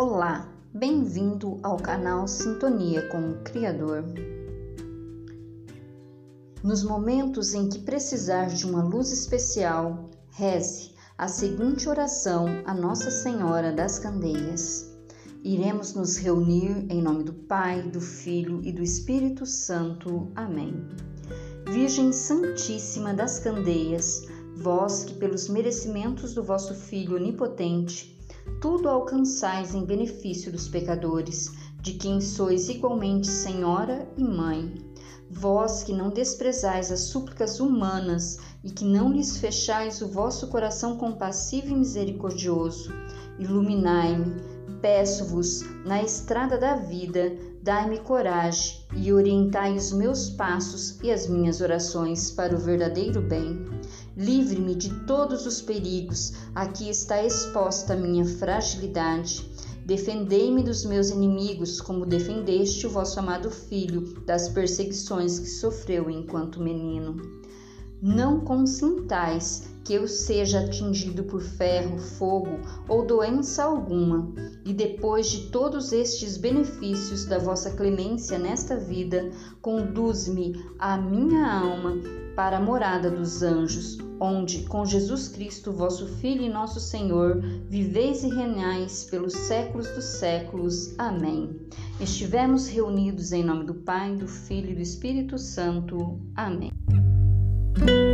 Olá, bem-vindo ao canal Sintonia com o Criador. Nos momentos em que precisar de uma luz especial, reze a seguinte oração a Nossa Senhora das Candeias. Iremos nos reunir em nome do Pai, do Filho e do Espírito Santo. Amém. Virgem Santíssima das Candeias, vós que pelos merecimentos do vosso Filho onipotente, tudo alcançais em benefício dos pecadores, de quem sois igualmente Senhora e Mãe. Vós que não desprezais as súplicas humanas e que não lhes fechais o vosso coração compassivo e misericordioso, iluminai-me, peço-vos, na estrada da vida, dai-me coragem e orientai os meus passos e as minhas orações para o verdadeiro bem. Livre-me de todos os perigos, aqui está exposta a minha fragilidade. Defendei-me dos meus inimigos, como defendeste o vosso amado filho das perseguições que sofreu enquanto menino. Não consintais que eu seja atingido por ferro, fogo ou doença alguma, e depois de todos estes benefícios da vossa clemência nesta vida, conduz-me a minha alma para a morada dos anjos, onde, com Jesus Cristo, vosso Filho e nosso Senhor, viveis e reinais pelos séculos dos séculos. Amém. Estivemos reunidos em nome do Pai, do Filho e do Espírito Santo. Amém. Thank you.